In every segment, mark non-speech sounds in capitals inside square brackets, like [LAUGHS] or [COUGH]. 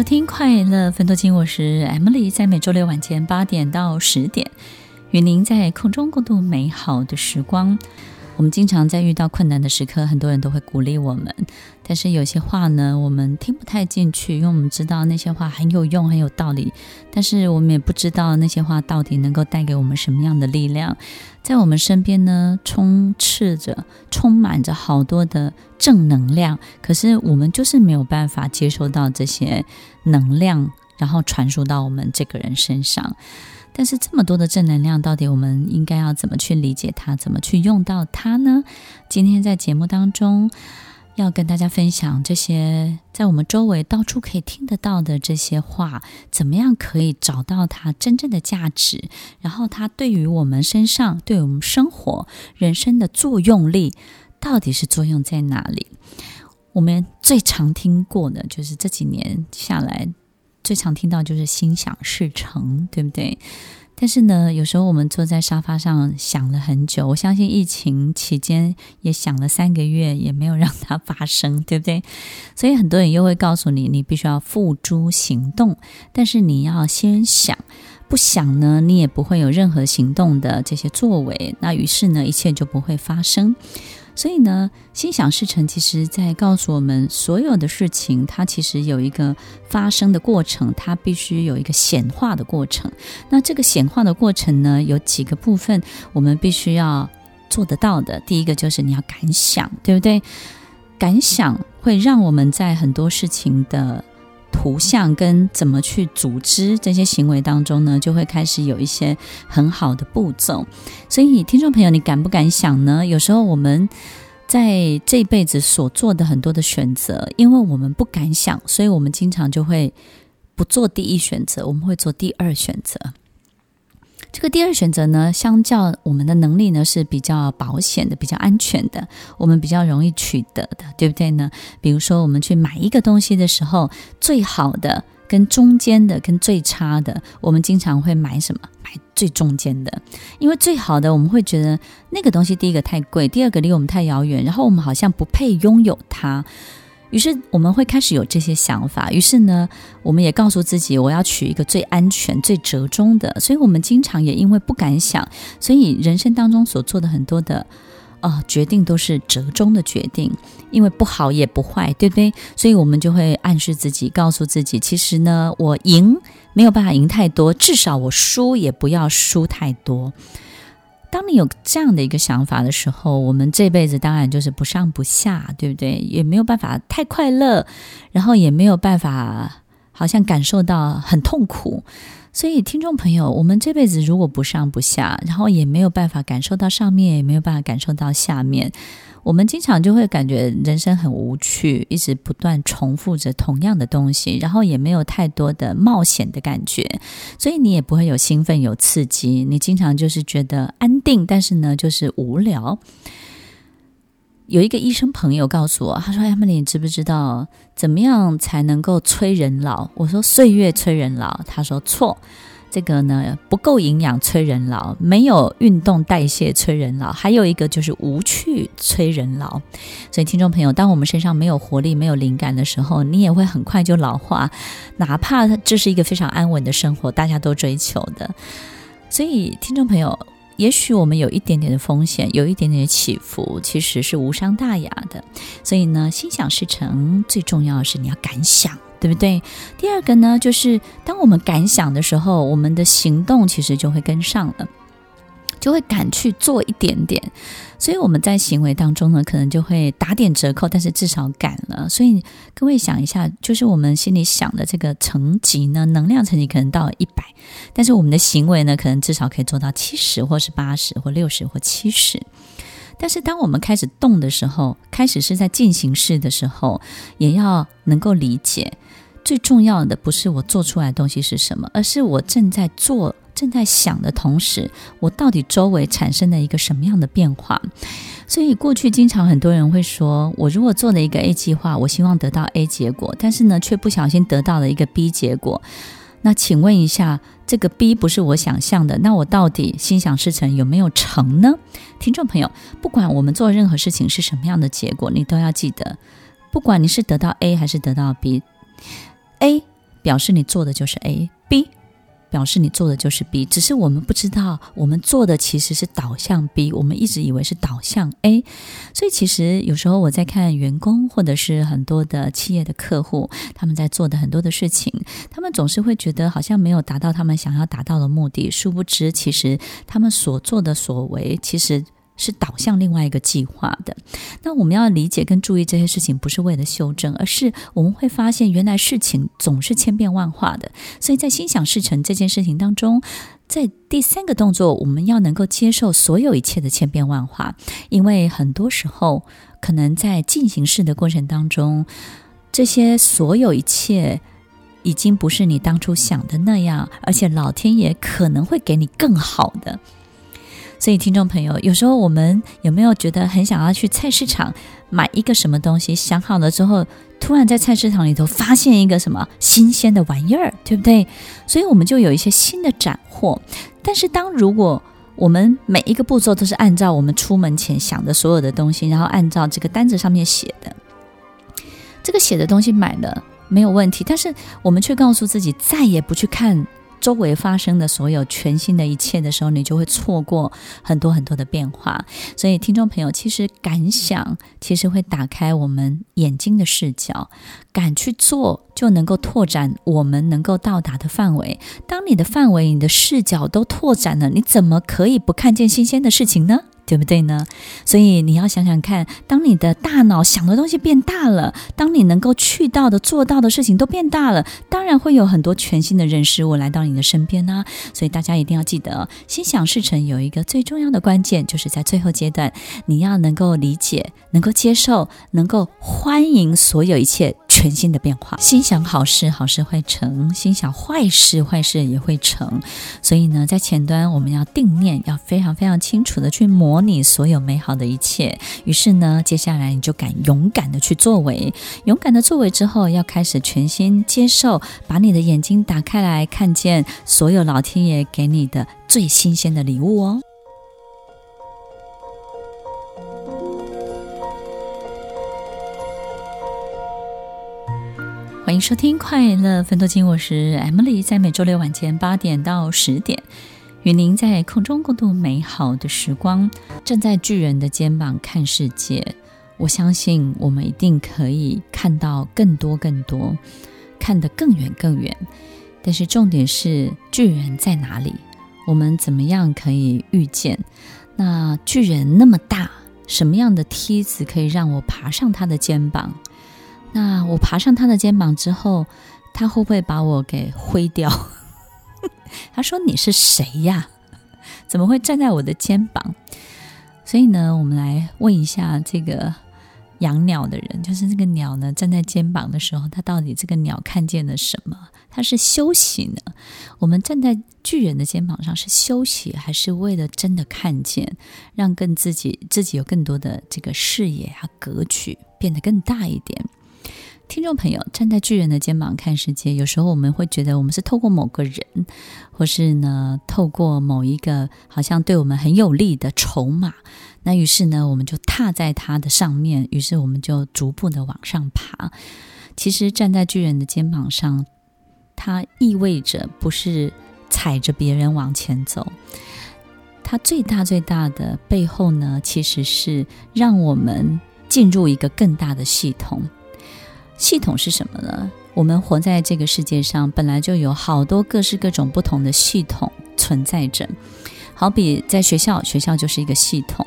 收听快乐分多金，我是 Emily，在每周六晚间八点到十点，与您在空中共度美好的时光。我们经常在遇到困难的时刻，很多人都会鼓励我们，但是有些话呢，我们听不太进去，因为我们知道那些话很有用、很有道理，但是我们也不知道那些话到底能够带给我们什么样的力量。在我们身边呢，充斥着、充满着好多的正能量，可是我们就是没有办法接收到这些能量，然后传输到我们这个人身上。但是这么多的正能量，到底我们应该要怎么去理解它，怎么去用到它呢？今天在节目当中要跟大家分享这些在我们周围到处可以听得到的这些话，怎么样可以找到它真正的价值，然后它对于我们身上、对我们生活、人生的作用力，到底是作用在哪里？我们最常听过的就是这几年下来。最常听到就是心想事成，对不对？但是呢，有时候我们坐在沙发上想了很久，我相信疫情期间也想了三个月，也没有让它发生，对不对？所以很多人又会告诉你，你必须要付诸行动，但是你要先想，不想呢，你也不会有任何行动的这些作为，那于是呢，一切就不会发生。所以呢，心想事成，其实在告诉我们，所有的事情它其实有一个发生的过程，它必须有一个显化的过程。那这个显化的过程呢，有几个部分我们必须要做得到的。第一个就是你要敢想，对不对？敢想会让我们在很多事情的。图像跟怎么去组织这些行为当中呢，就会开始有一些很好的步骤。所以，听众朋友，你敢不敢想呢？有时候我们在这辈子所做的很多的选择，因为我们不敢想，所以我们经常就会不做第一选择，我们会做第二选择。这个第二选择呢，相较我们的能力呢是比较保险的、比较安全的，我们比较容易取得的，对不对呢？比如说，我们去买一个东西的时候，最好的、跟中间的、跟最差的，我们经常会买什么？买最中间的，因为最好的我们会觉得那个东西，第一个太贵，第二个离我们太遥远，然后我们好像不配拥有它。于是我们会开始有这些想法，于是呢，我们也告诉自己，我要取一个最安全、最折中的。所以，我们经常也因为不敢想，所以人生当中所做的很多的啊、呃、决定都是折中的决定，因为不好也不坏，对不对？所以我们就会暗示自己，告诉自己，其实呢，我赢没有办法赢太多，至少我输也不要输太多。当你有这样的一个想法的时候，我们这辈子当然就是不上不下，对不对？也没有办法太快乐，然后也没有办法好像感受到很痛苦。所以，听众朋友，我们这辈子如果不上不下，然后也没有办法感受到上面，也没有办法感受到下面。我们经常就会感觉人生很无趣，一直不断重复着同样的东西，然后也没有太多的冒险的感觉，所以你也不会有兴奋、有刺激。你经常就是觉得安定，但是呢，就是无聊。有一个医生朋友告诉我，他说：“Emily，你知不知道怎么样才能够催人老？”我说：“岁月催人老。”他说：“错。”这个呢，不够营养催人老，没有运动代谢催人老，还有一个就是无趣催人老。所以，听众朋友，当我们身上没有活力、没有灵感的时候，你也会很快就老化，哪怕这是一个非常安稳的生活，大家都追求的。所以，听众朋友，也许我们有一点点的风险，有一点点的起伏，其实是无伤大雅的。所以呢，心想事成，最重要的是你要敢想。对不对？第二个呢，就是当我们敢想的时候，我们的行动其实就会跟上了。就会敢去做一点点。所以我们在行为当中呢，可能就会打点折扣，但是至少敢了。所以各位想一下，就是我们心里想的这个层级呢，能量层级可能到一百，但是我们的行为呢，可能至少可以做到七十，或是八十，或六十，或七十。但是当我们开始动的时候，开始是在进行式的时候，也要能够理解，最重要的不是我做出来的东西是什么，而是我正在做。正在想的同时，我到底周围产生了一个什么样的变化？所以过去经常很多人会说，我如果做了一个 A 计划，我希望得到 A 结果，但是呢，却不小心得到了一个 B 结果。那请问一下，这个 B 不是我想象的，那我到底心想事成有没有成呢？听众朋友，不管我们做任何事情是什么样的结果，你都要记得，不管你是得到 A 还是得到 B A 表示你做的就是 A，B。表示你做的就是 B，只是我们不知道，我们做的其实是导向 B，我们一直以为是导向 A，所以其实有时候我在看员工或者是很多的企业的客户，他们在做的很多的事情，他们总是会觉得好像没有达到他们想要达到的目的，殊不知其实他们所做的所为，其实。是导向另外一个计划的。那我们要理解跟注意这些事情，不是为了修正，而是我们会发现，原来事情总是千变万化的。所以在心想事成这件事情当中，在第三个动作，我们要能够接受所有一切的千变万化，因为很多时候，可能在进行式的过程当中，这些所有一切已经不是你当初想的那样，而且老天爷可能会给你更好的。所以，听众朋友，有时候我们有没有觉得很想要去菜市场买一个什么东西？想好了之后，突然在菜市场里头发现一个什么新鲜的玩意儿，对不对？所以我们就有一些新的斩获。但是，当如果我们每一个步骤都是按照我们出门前想的所有的东西，然后按照这个单子上面写的，这个写的东西买了没有问题，但是我们却告诉自己再也不去看。周围发生的所有全新的一切的时候，你就会错过很多很多的变化。所以，听众朋友，其实敢想，其实会打开我们眼睛的视角，敢去做，就能够拓展我们能够到达的范围。当你的范围、你的视角都拓展了，你怎么可以不看见新鲜的事情呢？对不对呢？所以你要想想看，当你的大脑想的东西变大了，当你能够去到的、做到的事情都变大了，当然会有很多全新的人事物来到你的身边呢。所以大家一定要记得，心想事成有一个最重要的关键，就是在最后阶段，你要能够理解、能够接受、能够欢迎所有一切全新的变化。心想好事，好事会成；心想坏事，坏事也会成。所以呢，在前端我们要定念，要非常非常清楚的去模。拟所有美好的一切，于是呢，接下来你就敢勇敢的去作为，勇敢的作为之后，要开始全心接受，把你的眼睛打开来，看见所有老天爷给你的最新鲜的礼物哦。收听《快乐分多金》，我是 Emily，在每周六晚间八点到十点。与您在空中共度美好的时光，站在巨人的肩膀看世界。我相信我们一定可以看到更多更多，看得更远更远。但是重点是巨人在哪里？我们怎么样可以遇见？那巨人那么大，什么样的梯子可以让我爬上他的肩膀？那我爬上他的肩膀之后，他会不会把我给挥掉？[LAUGHS] 他说：“你是谁呀？怎么会站在我的肩膀？”所以呢，我们来问一下这个养鸟的人，就是这个鸟呢，站在肩膀的时候，它到底这个鸟看见了什么？它是休息呢？我们站在巨人的肩膀上是休息，还是为了真的看见，让更自己自己有更多的这个视野啊、格局变得更大一点？听众朋友，站在巨人的肩膀看世界，有时候我们会觉得我们是透过某个人，或是呢透过某一个好像对我们很有利的筹码，那于是呢我们就踏在它的上面，于是我们就逐步的往上爬。其实站在巨人的肩膀上，它意味着不是踩着别人往前走，它最大最大的背后呢，其实是让我们进入一个更大的系统。系统是什么呢？我们活在这个世界上，本来就有好多各式各种不同的系统存在着。好比在学校，学校就是一个系统；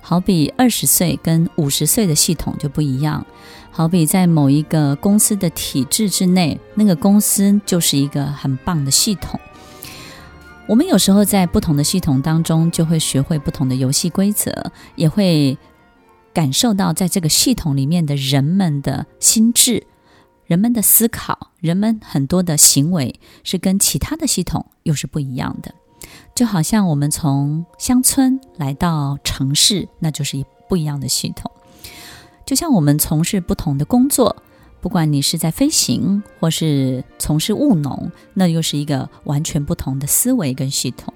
好比二十岁跟五十岁的系统就不一样；好比在某一个公司的体制之内，那个公司就是一个很棒的系统。我们有时候在不同的系统当中，就会学会不同的游戏规则，也会感受到在这个系统里面的人们的心智。人们的思考，人们很多的行为是跟其他的系统又是不一样的。就好像我们从乡村来到城市，那就是一不一样的系统。就像我们从事不同的工作，不管你是在飞行或是从事务农，那又是一个完全不同的思维跟系统。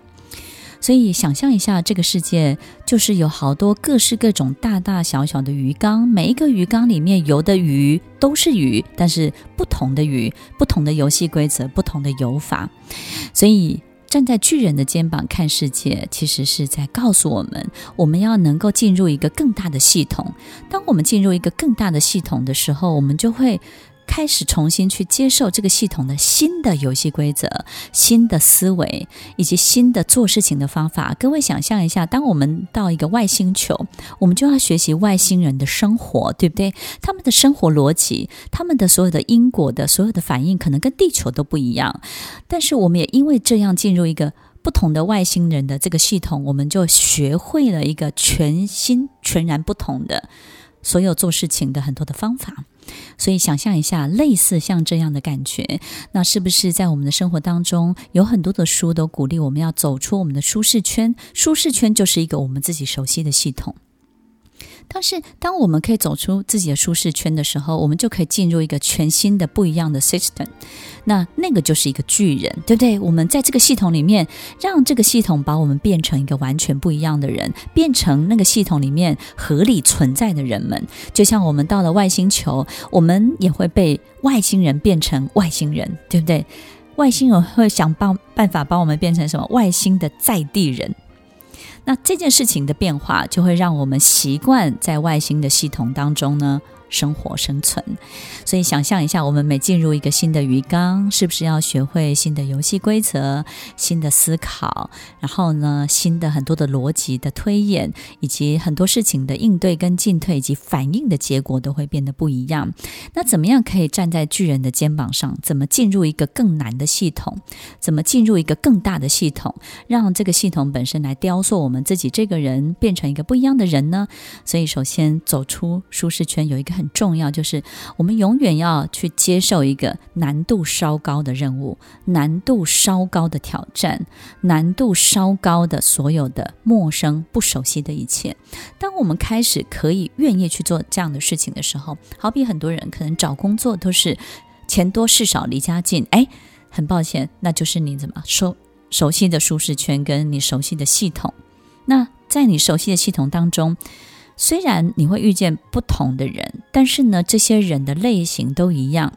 所以，想象一下，这个世界就是有好多各式各种大大小小的鱼缸，每一个鱼缸里面游的鱼都是鱼，但是不同的鱼，不同的游戏规则，不同的游法。所以，站在巨人的肩膀看世界，其实是在告诉我们，我们要能够进入一个更大的系统。当我们进入一个更大的系统的时候，我们就会。开始重新去接受这个系统的新的游戏规则、新的思维以及新的做事情的方法。各位想象一下，当我们到一个外星球，我们就要学习外星人的生活，对不对？他们的生活逻辑、他们的所有的因果的所有的反应，可能跟地球都不一样。但是我们也因为这样进入一个不同的外星人的这个系统，我们就学会了一个全新、全然不同的所有做事情的很多的方法。所以，想象一下，类似像这样的感觉，那是不是在我们的生活当中，有很多的书都鼓励我们要走出我们的舒适圈？舒适圈就是一个我们自己熟悉的系统。但是，当我们可以走出自己的舒适圈的时候，我们就可以进入一个全新的、不一样的 system。那那个就是一个巨人，对不对？我们在这个系统里面，让这个系统把我们变成一个完全不一样的人，变成那个系统里面合理存在的人们。就像我们到了外星球，我们也会被外星人变成外星人，对不对？外星人会想办办法把我们变成什么？外星的在地人。那这件事情的变化，就会让我们习惯在外星的系统当中呢，生活生存，所以想象一下，我们每进入一个新的鱼缸，是不是要学会新的游戏规则、新的思考，然后呢，新的很多的逻辑的推演，以及很多事情的应对跟进退以及反应的结果都会变得不一样。那怎么样可以站在巨人的肩膀上？怎么进入一个更难的系统？怎么进入一个更大的系统？让这个系统本身来雕塑我们自己这个人，变成一个不一样的人呢？所以，首先走出舒适圈，有一个很。很重要，就是我们永远要去接受一个难度稍高的任务，难度稍高的挑战，难度稍高的所有的陌生、不熟悉的一切。当我们开始可以愿意去做这样的事情的时候，好比很多人可能找工作都是钱多事少离家近，哎，很抱歉，那就是你怎么熟熟悉的舒适圈跟你熟悉的系统。那在你熟悉的系统当中。虽然你会遇见不同的人，但是呢，这些人的类型都一样。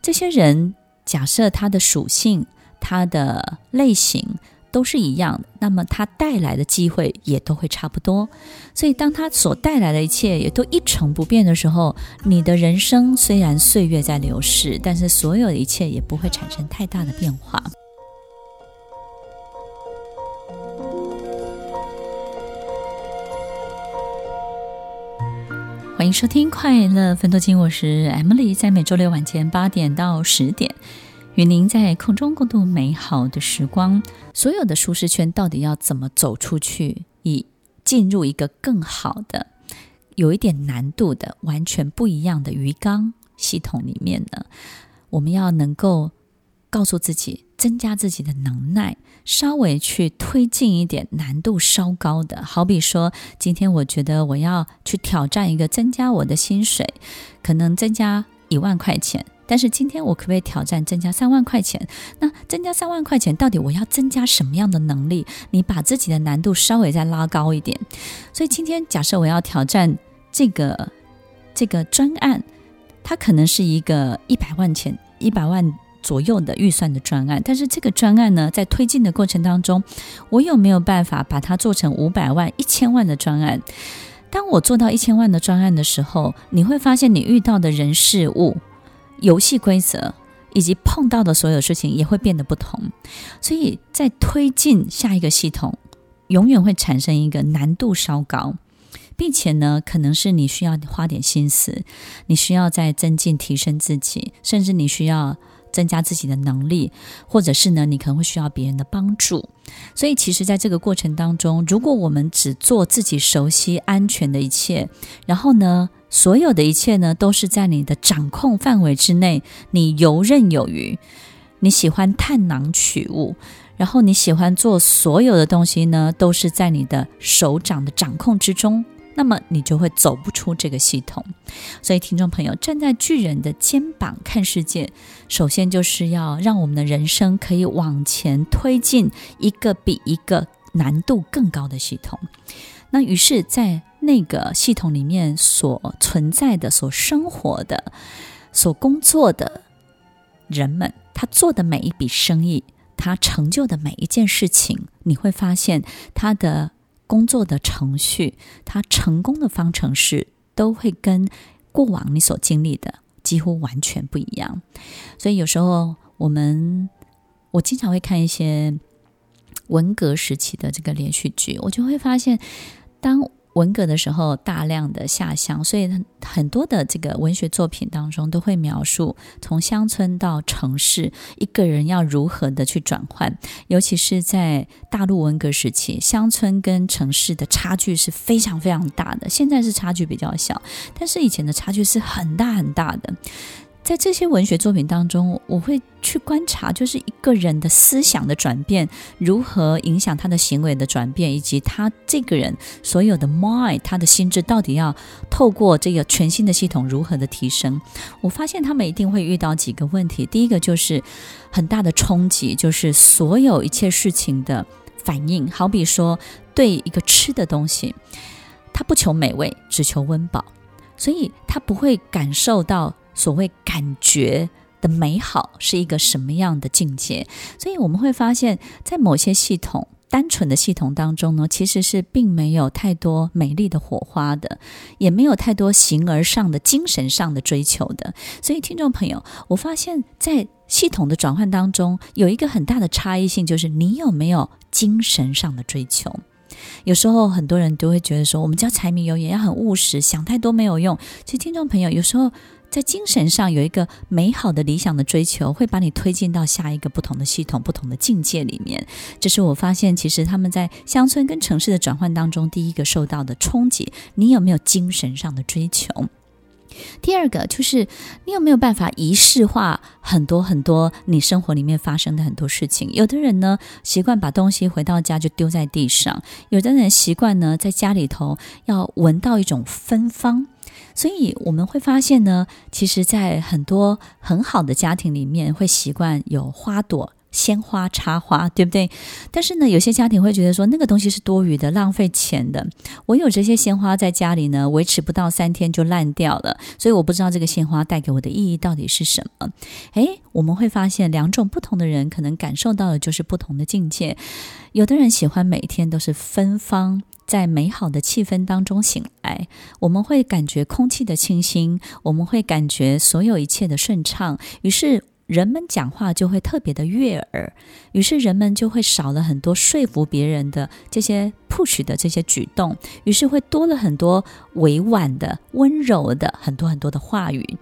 这些人假设他的属性、他的类型都是一样，那么他带来的机会也都会差不多。所以，当他所带来的一切也都一成不变的时候，你的人生虽然岁月在流逝，但是所有的一切也不会产生太大的变化。迎收听《快乐分多金》，我是 Emily，在每周六晚间八点到十点，与您在空中共度美好的时光。所有的舒适圈到底要怎么走出去，以进入一个更好的、有一点难度的、完全不一样的鱼缸系统里面呢？我们要能够告诉自己。增加自己的能耐，稍微去推进一点难度稍高的，好比说，今天我觉得我要去挑战一个增加我的薪水，可能增加一万块钱，但是今天我可不可以挑战增加三万块钱？那增加三万块钱，到底我要增加什么样的能力？你把自己的难度稍微再拉高一点。所以今天假设我要挑战这个这个专案，它可能是一个一百万钱，一百万。左右的预算的专案，但是这个专案呢，在推进的过程当中，我有没有办法把它做成五百万、一千万的专案？当我做到一千万的专案的时候，你会发现你遇到的人事物、游戏规则以及碰到的所有事情也会变得不同。所以在推进下一个系统，永远会产生一个难度稍高，并且呢，可能是你需要花点心思，你需要再增进提升自己，甚至你需要增加自己的能力，或者是呢，你可能会需要别人的帮助。所以，其实，在这个过程当中，如果我们只做自己熟悉、安全的一切，然后呢，所有的一切呢，都是在你的掌控范围之内，你游刃有余，你喜欢探囊取物。然后你喜欢做所有的东西呢，都是在你的手掌的掌控之中，那么你就会走不出这个系统。所以，听众朋友，站在巨人的肩膀看世界，首先就是要让我们的人生可以往前推进一个比一个难度更高的系统。那于是，在那个系统里面所存在的、所生活的、所工作的人们，他做的每一笔生意。他成就的每一件事情，你会发现他的工作的程序，它成功的方程式都会跟过往你所经历的几乎完全不一样。所以有时候我们，我经常会看一些文革时期的这个连续剧，我就会发现，当文革的时候，大量的下乡，所以很多的这个文学作品当中都会描述从乡村到城市，一个人要如何的去转换。尤其是在大陆文革时期，乡村跟城市的差距是非常非常大的。现在是差距比较小，但是以前的差距是很大很大的。在这些文学作品当中，我会去观察，就是一个人的思想的转变如何影响他的行为的转变，以及他这个人所有的 mind，他的心智到底要透过这个全新的系统如何的提升。我发现他们一定会遇到几个问题，第一个就是很大的冲击，就是所有一切事情的反应，好比说对一个吃的东西，他不求美味，只求温饱，所以他不会感受到。所谓感觉的美好是一个什么样的境界？所以我们会发现，在某些系统、单纯的系统当中呢，其实是并没有太多美丽的火花的，也没有太多形而上的精神上的追求的。所以，听众朋友，我发现，在系统的转换当中，有一个很大的差异性，就是你有没有精神上的追求。有时候很多人都会觉得说，我们叫柴米油盐要很务实，想太多没有用。其实，听众朋友，有时候。在精神上有一个美好的理想的追求，会把你推进到下一个不同的系统、不同的境界里面。这是我发现，其实他们在乡村跟城市的转换当中，第一个受到的冲击。你有没有精神上的追求？第二个就是你有没有办法仪式化很多很多你生活里面发生的很多事情？有的人呢，习惯把东西回到家就丢在地上；有的人习惯呢，在家里头要闻到一种芬芳。所以我们会发现呢，其实，在很多很好的家庭里面，会习惯有花朵、鲜花插花，对不对？但是呢，有些家庭会觉得说，那个东西是多余的，浪费钱的。我有这些鲜花在家里呢，维持不到三天就烂掉了，所以我不知道这个鲜花带给我的意义到底是什么。诶，我们会发现，两种不同的人可能感受到的就是不同的境界。有的人喜欢每天都是芬芳。在美好的气氛当中醒来，我们会感觉空气的清新，我们会感觉所有一切的顺畅，于是人们讲话就会特别的悦耳，于是人们就会少了很多说服别人的这些 push 的这些举动，于是会多了很多委婉的、温柔的很多很多的话语，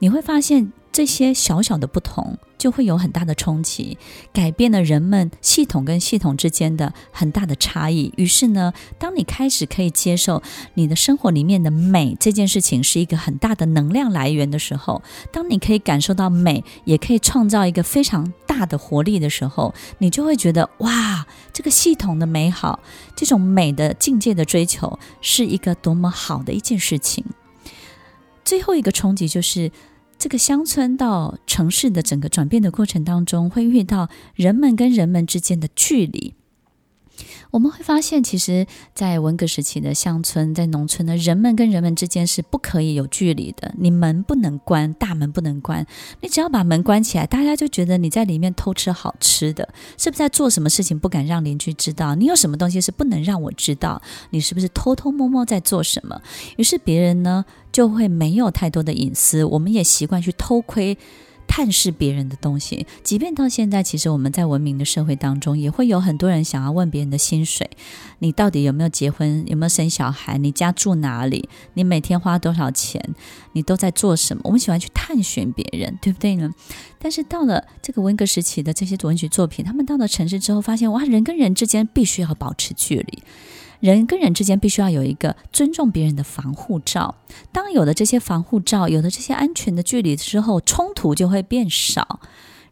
你会发现。这些小小的不同就会有很大的冲击，改变了人们系统跟系统之间的很大的差异。于是呢，当你开始可以接受你的生活里面的美这件事情是一个很大的能量来源的时候，当你可以感受到美，也可以创造一个非常大的活力的时候，你就会觉得哇，这个系统的美好，这种美的境界的追求是一个多么好的一件事情。最后一个冲击就是。这个乡村到城市的整个转变的过程当中，会遇到人们跟人们之间的距离。我们会发现，其实，在文革时期的乡村，在农村的人们跟人们之间是不可以有距离的。你门不能关，大门不能关。你只要把门关起来，大家就觉得你在里面偷吃好吃的，是不是在做什么事情不敢让邻居知道？你有什么东西是不能让我知道？你是不是偷偷摸摸在做什么？于是别人呢就会没有太多的隐私。我们也习惯去偷窥。探视别人的东西。即便到现在，其实我们在文明的社会当中，也会有很多人想要问别人的薪水，你到底有没有结婚，有没有生小孩，你家住哪里，你每天花多少钱，你都在做什么？我们喜欢去探寻别人，对不对呢？但是到了这个文革时期的这些文学作品，他们到了城市之后，发现哇，人跟人之间必须要保持距离。人跟人之间必须要有一个尊重别人的防护罩。当有了这些防护罩，有了这些安全的距离之后，冲突就会变少。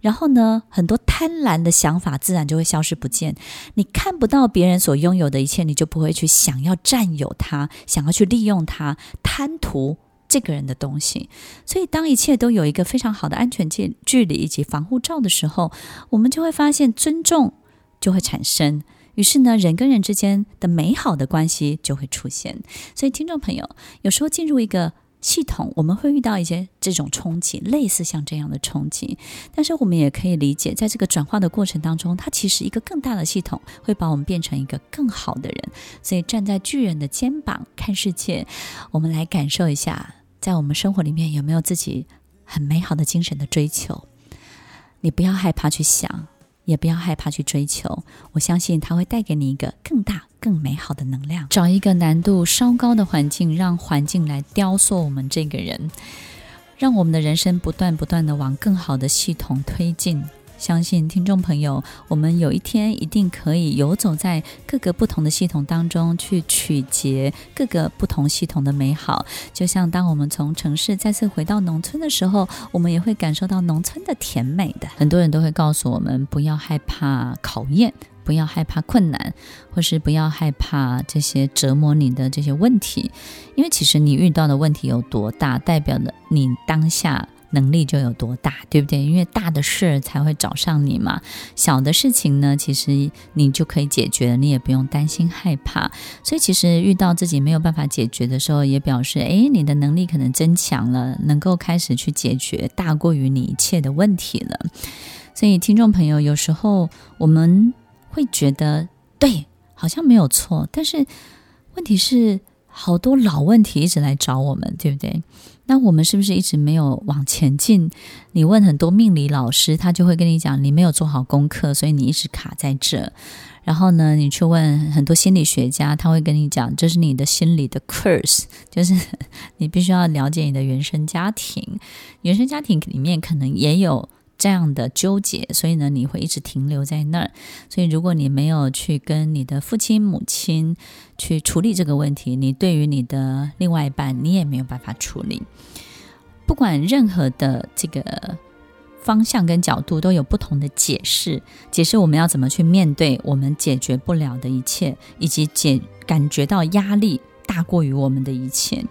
然后呢，很多贪婪的想法自然就会消失不见。你看不到别人所拥有的一切，你就不会去想要占有它，想要去利用它，贪图这个人的东西。所以，当一切都有一个非常好的安全距距离以及防护罩的时候，我们就会发现尊重就会产生。于是呢，人跟人之间的美好的关系就会出现。所以，听众朋友，有时候进入一个系统，我们会遇到一些这种冲击，类似像这样的冲击。但是，我们也可以理解，在这个转化的过程当中，它其实一个更大的系统会把我们变成一个更好的人。所以，站在巨人的肩膀看世界，我们来感受一下，在我们生活里面有没有自己很美好的精神的追求。你不要害怕去想。也不要害怕去追求，我相信它会带给你一个更大、更美好的能量。找一个难度稍高的环境，让环境来雕塑我们这个人，让我们的人生不断不断的往更好的系统推进。相信听众朋友，我们有一天一定可以游走在各个不同的系统当中，去取结各个不同系统的美好。就像当我们从城市再次回到农村的时候，我们也会感受到农村的甜美的。很多人都会告诉我们，不要害怕考验，不要害怕困难，或是不要害怕这些折磨你的这些问题，因为其实你遇到的问题有多大，代表了你当下。能力就有多大，对不对？因为大的事才会找上你嘛。小的事情呢，其实你就可以解决，你也不用担心害怕。所以，其实遇到自己没有办法解决的时候，也表示，诶，你的能力可能增强了，能够开始去解决大过于你一切的问题了。所以，听众朋友，有时候我们会觉得，对，好像没有错，但是问题是，好多老问题一直来找我们，对不对？那我们是不是一直没有往前进？你问很多命理老师，他就会跟你讲，你没有做好功课，所以你一直卡在这。然后呢，你去问很多心理学家，他会跟你讲，这是你的心理的 curse，就是 [LAUGHS] 你必须要了解你的原生家庭，原生家庭里面可能也有。这样的纠结，所以呢，你会一直停留在那儿。所以，如果你没有去跟你的父亲、母亲去处理这个问题，你对于你的另外一半，你也没有办法处理。不管任何的这个方向跟角度，都有不同的解释。解释我们要怎么去面对我们解决不了的一切，以及解感觉到压力大过于我们的一切。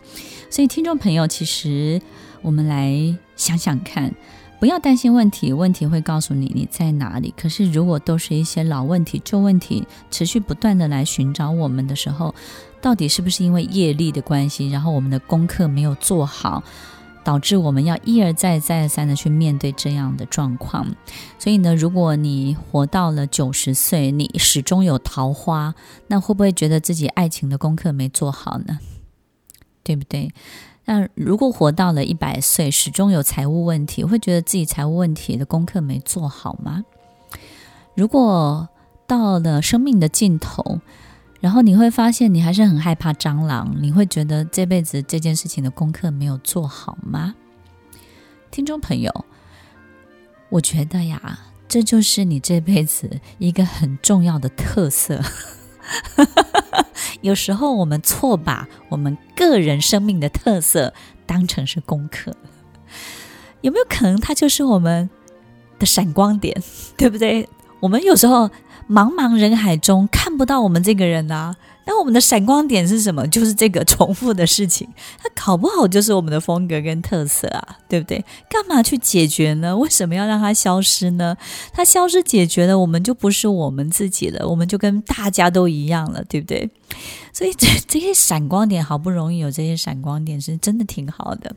所以，听众朋友，其实我们来想想看。不要担心问题，问题会告诉你你在哪里。可是，如果都是一些老问题、旧问题，持续不断的来寻找我们的时候，到底是不是因为业力的关系，然后我们的功课没有做好，导致我们要一而再、再而三的去面对这样的状况？所以呢，如果你活到了九十岁，你始终有桃花，那会不会觉得自己爱情的功课没做好呢？对不对？那如果活到了一百岁，始终有财务问题，会觉得自己财务问题的功课没做好吗？如果到了生命的尽头，然后你会发现你还是很害怕蟑螂，你会觉得这辈子这件事情的功课没有做好吗？听众朋友，我觉得呀，这就是你这辈子一个很重要的特色。有时候我们错把我们个人生命的特色当成是功课，有没有可能它就是我们的闪光点，对不对？我们有时候茫茫人海中看不到我们这个人啊。那我们的闪光点是什么？就是这个重复的事情，它搞不好就是我们的风格跟特色啊，对不对？干嘛去解决呢？为什么要让它消失呢？它消失解决了，我们就不是我们自己了，我们就跟大家都一样了，对不对？所以这这些闪光点，好不容易有这些闪光点，是真的挺好的。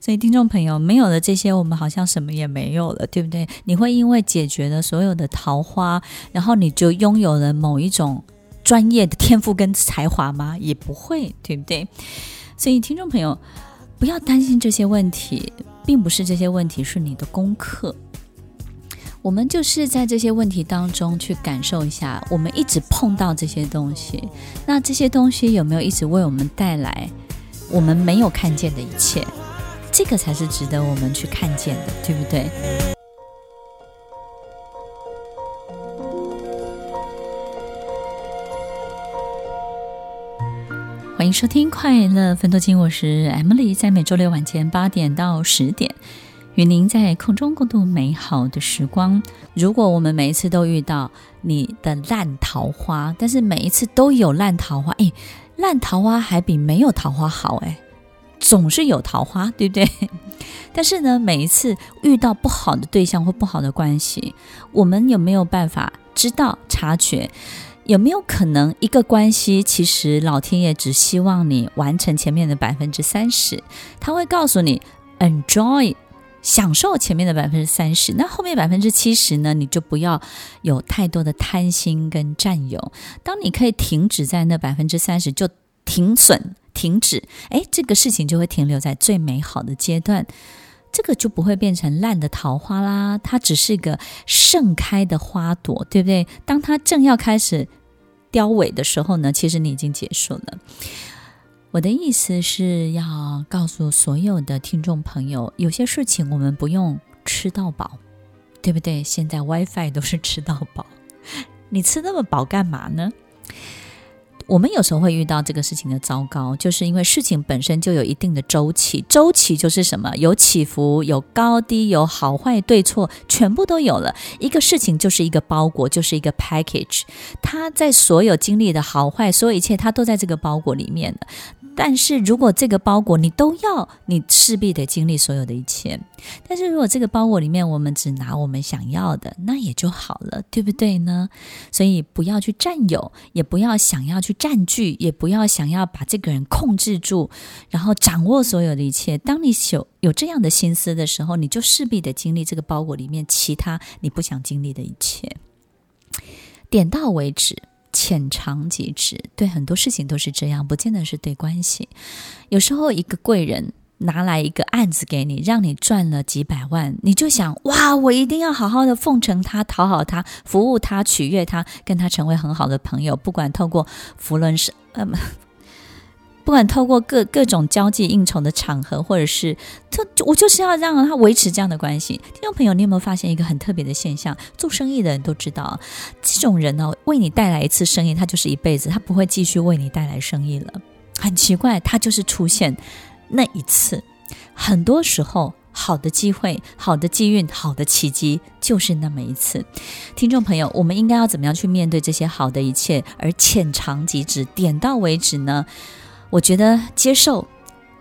所以听众朋友，没有了这些，我们好像什么也没有了，对不对？你会因为解决了所有的桃花，然后你就拥有了某一种。专业的天赋跟才华吗？也不会，对不对？所以听众朋友，不要担心这些问题，并不是这些问题是你的功课。我们就是在这些问题当中去感受一下，我们一直碰到这些东西，那这些东西有没有一直为我们带来我们没有看见的一切？这个才是值得我们去看见的，对不对？欢迎收听《快乐分多金》，我是 Emily，在每周六晚间八点到十点。与您在空中共度美好的时光。如果我们每一次都遇到你的烂桃花，但是每一次都有烂桃花，诶，烂桃花还比没有桃花好，诶，总是有桃花，对不对？[LAUGHS] 但是呢，每一次遇到不好的对象或不好的关系，我们有没有办法知道、察觉？有没有可能一个关系，其实老天爷只希望你完成前面的百分之三十，他会告诉你 enjoy。享受前面的百分之三十，那后面百分之七十呢？你就不要有太多的贪心跟占有。当你可以停止在那百分之三十，就停损、停止，诶，这个事情就会停留在最美好的阶段，这个就不会变成烂的桃花啦。它只是一个盛开的花朵，对不对？当它正要开始凋萎的时候呢，其实你已经结束了。我的意思是要告诉所有的听众朋友，有些事情我们不用吃到饱，对不对？现在 WiFi 都是吃到饱，你吃那么饱干嘛呢？我们有时候会遇到这个事情的糟糕，就是因为事情本身就有一定的周期，周期就是什么？有起伏，有高低，有好坏对错，全部都有了。一个事情就是一个包裹，就是一个 package，它在所有经历的好坏，所有一切，它都在这个包裹里面的。但是如果这个包裹你都要，你势必得经历所有的一切。但是如果这个包裹里面我们只拿我们想要的，那也就好了，对不对呢？所以不要去占有，也不要想要去占据，也不要想要把这个人控制住，然后掌握所有的一切。当你有有这样的心思的时候，你就势必得经历这个包裹里面其他你不想经历的一切。点到为止。浅尝即止，对很多事情都是这样，不见得是对关系。有时候一个贵人拿来一个案子给你，让你赚了几百万，你就想哇，我一定要好好的奉承他、讨好他、服务他、取悦他，跟他成为很好的朋友。不管透过福伦社，呃。不管透过各各种交际应酬的场合，或者是他，我就是要让他维持这样的关系。听众朋友，你有没有发现一个很特别的现象？做生意的人都知道，这种人呢，为你带来一次生意，他就是一辈子，他不会继续为你带来生意了。很奇怪，他就是出现那一次。很多时候，好的机会、好的机运、好的奇迹，就是那么一次。听众朋友，我们应该要怎么样去面对这些好的一切，而浅尝即止，点到为止呢？我觉得接受，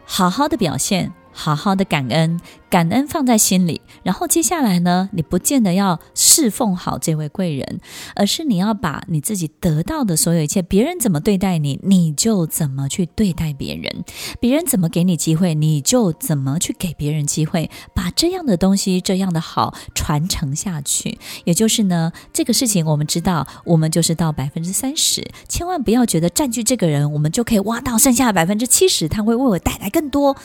好好的表现。好好的感恩，感恩放在心里，然后接下来呢，你不见得要侍奉好这位贵人，而是你要把你自己得到的所有一切，别人怎么对待你，你就怎么去对待别人；别人怎么给你机会，你就怎么去给别人机会，把这样的东西，这样的好传承下去。也就是呢，这个事情我们知道，我们就是到百分之三十，千万不要觉得占据这个人，我们就可以挖到剩下百分之七十，他会为我带来更多。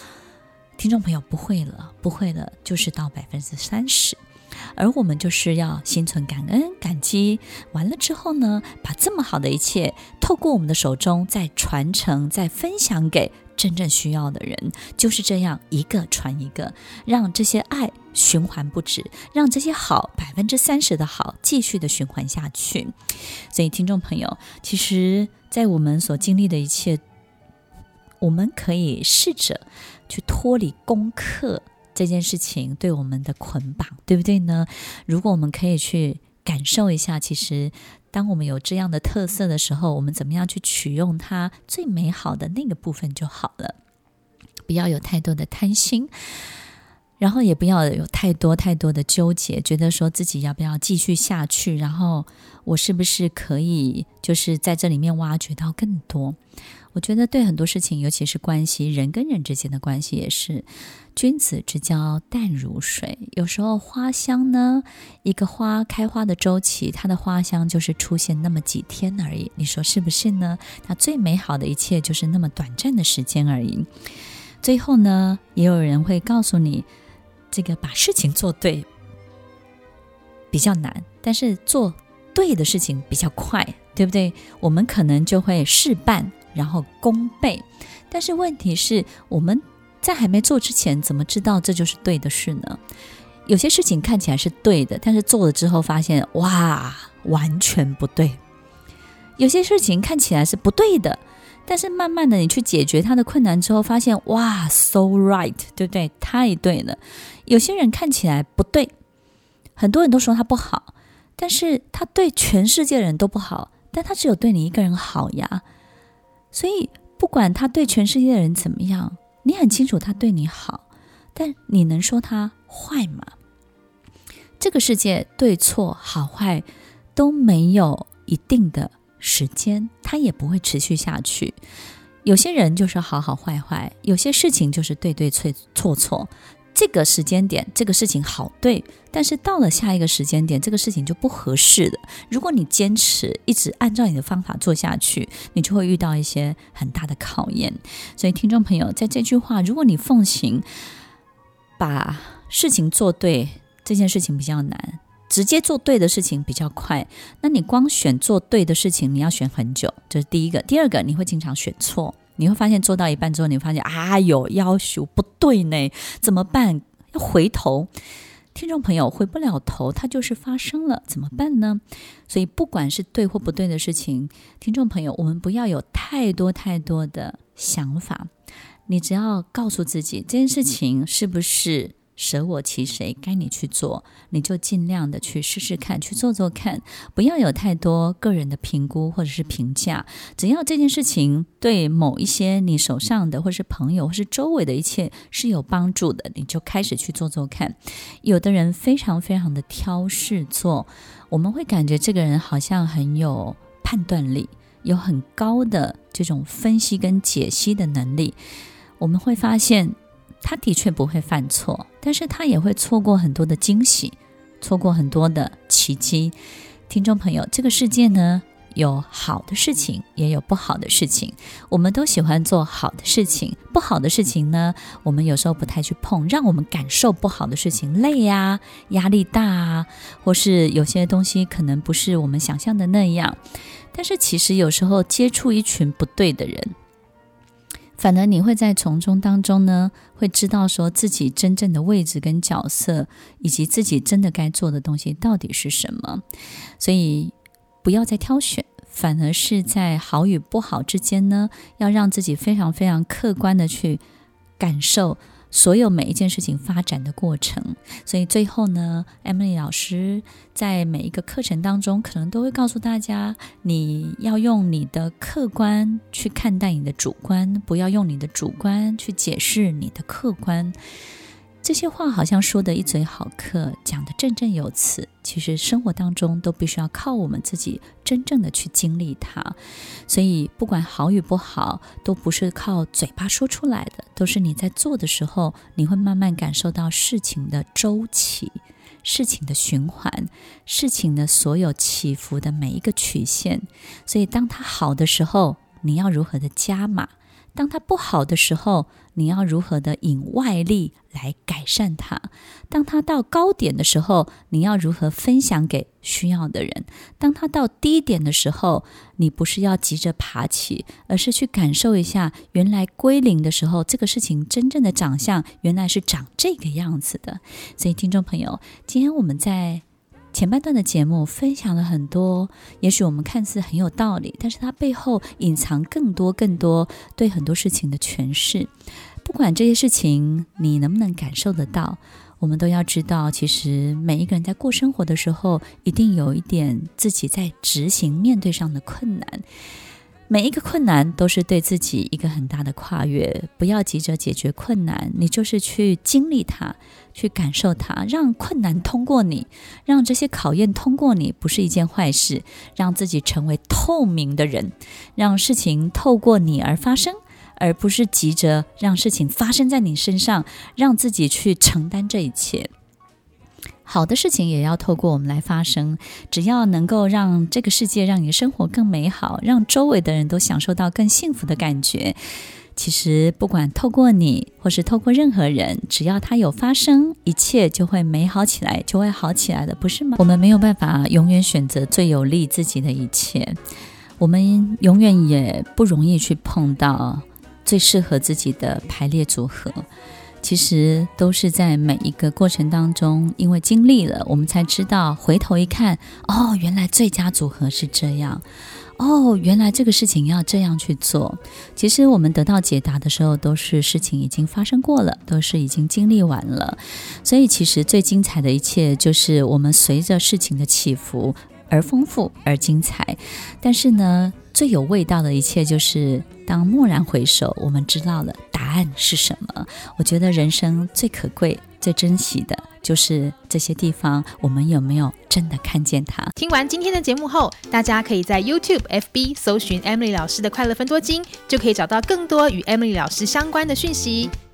听众朋友，不会了，不会了，就是到百分之三十，而我们就是要心存感恩、感激。完了之后呢，把这么好的一切透过我们的手中再传承、再分享给真正需要的人，就是这样一个传一个，让这些爱循环不止，让这些好百分之三十的好继续的循环下去。所以，听众朋友，其实，在我们所经历的一切，我们可以试着。去脱离功课这件事情对我们的捆绑，对不对呢？如果我们可以去感受一下，其实当我们有这样的特色的时候，我们怎么样去取用它最美好的那个部分就好了。不要有太多的贪心，然后也不要有太多太多的纠结，觉得说自己要不要继续下去，然后我是不是可以就是在这里面挖掘到更多。我觉得对很多事情，尤其是关系，人跟人之间的关系也是，君子之交淡如水。有时候花香呢，一个花开花的周期，它的花香就是出现那么几天而已。你说是不是呢？它最美好的一切就是那么短暂的时间而已。最后呢，也有人会告诉你，这个把事情做对比较难，但是做对的事情比较快，对不对？我们可能就会事半，然后功倍。但是问题是，我们在还没做之前，怎么知道这就是对的事呢？有些事情看起来是对的，但是做了之后发现，哇，完全不对。有些事情看起来是不对的，但是慢慢的你去解决它的困难之后，发现，哇，so right，对不对？太对了。有些人看起来不对，很多人都说他不好，但是他对全世界的人都不好，但他只有对你一个人好呀。所以不管他对全世界的人怎么样，你很清楚他对你好，但你能说他坏吗？这个世界对错好坏都没有一定的时间，它也不会持续下去。有些人就是好好坏坏，有些事情就是对对错错错。这个时间点，这个事情好对，但是到了下一个时间点，这个事情就不合适了。如果你坚持一直按照你的方法做下去，你就会遇到一些很大的考验。所以，听众朋友，在这句话，如果你奉行把事情做对，这件事情比较难；直接做对的事情比较快。那你光选做对的事情，你要选很久，这是第一个。第二个，你会经常选错。你会发现做到一半之后，你发现啊，有要求不对呢，怎么办？要回头，听众朋友回不了头，它就是发生了，怎么办呢？所以不管是对或不对的事情，听众朋友，我们不要有太多太多的想法，你只要告诉自己这件事情是不是。舍我其谁，该你去做，你就尽量的去试试看，去做做看，不要有太多个人的评估或者是评价。只要这件事情对某一些你手上的，或是朋友，或是周围的一切是有帮助的，你就开始去做做看。有的人非常非常的挑事做，我们会感觉这个人好像很有判断力，有很高的这种分析跟解析的能力。我们会发现。他的确不会犯错，但是他也会错过很多的惊喜，错过很多的奇迹。听众朋友，这个世界呢，有好的事情，也有不好的事情。我们都喜欢做好的事情，不好的事情呢，我们有时候不太去碰，让我们感受不好的事情，累呀、啊，压力大啊，或是有些东西可能不是我们想象的那样。但是其实有时候接触一群不对的人。反而你会在从中当中呢，会知道说自己真正的位置跟角色，以及自己真的该做的东西到底是什么。所以不要再挑选，反而是在好与不好之间呢，要让自己非常非常客观的去感受。所有每一件事情发展的过程，所以最后呢，Emily 老师在每一个课程当中，可能都会告诉大家，你要用你的客观去看待你的主观，不要用你的主观去解释你的客观。这些话好像说得一嘴好客，讲得振振有词。其实生活当中都必须要靠我们自己真正的去经历它。所以不管好与不好，都不是靠嘴巴说出来的，都是你在做的时候，你会慢慢感受到事情的周期、事情的循环、事情的所有起伏的每一个曲线。所以当它好的时候，你要如何的加码？当它不好的时候，你要如何的引外力来改善它？当它到高点的时候，你要如何分享给需要的人？当它到低点的时候，你不是要急着爬起，而是去感受一下，原来归零的时候，这个事情真正的长相原来是长这个样子的。所以，听众朋友，今天我们在。前半段的节目分享了很多，也许我们看似很有道理，但是它背后隐藏更多更多对很多事情的诠释。不管这些事情你能不能感受得到，我们都要知道，其实每一个人在过生活的时候，一定有一点自己在执行面对上的困难。每一个困难都是对自己一个很大的跨越，不要急着解决困难，你就是去经历它，去感受它，让困难通过你，让这些考验通过你，不是一件坏事。让自己成为透明的人，让事情透过你而发生，而不是急着让事情发生在你身上，让自己去承担这一切。好的事情也要透过我们来发生，只要能够让这个世界，让你的生活更美好，让周围的人都享受到更幸福的感觉，其实不管透过你，或是透过任何人，只要它有发生，一切就会美好起来，就会好起来的，不是吗？我们没有办法永远选择最有利自己的一切，我们永远也不容易去碰到最适合自己的排列组合。其实都是在每一个过程当中，因为经历了，我们才知道，回头一看，哦，原来最佳组合是这样。哦，原来这个事情要这样去做。其实我们得到解答的时候，都是事情已经发生过了，都是已经经历完了。所以，其实最精彩的一切，就是我们随着事情的起伏而丰富而精彩。但是呢，最有味道的一切，就是当蓦然回首，我们知道了答案是什么。我觉得人生最可贵、最珍惜的。就是这些地方，我们有没有真的看见它？听完今天的节目后，大家可以在 YouTube、FB 搜寻 Emily 老师的快乐分多金，就可以找到更多与 Emily 老师相关的讯息。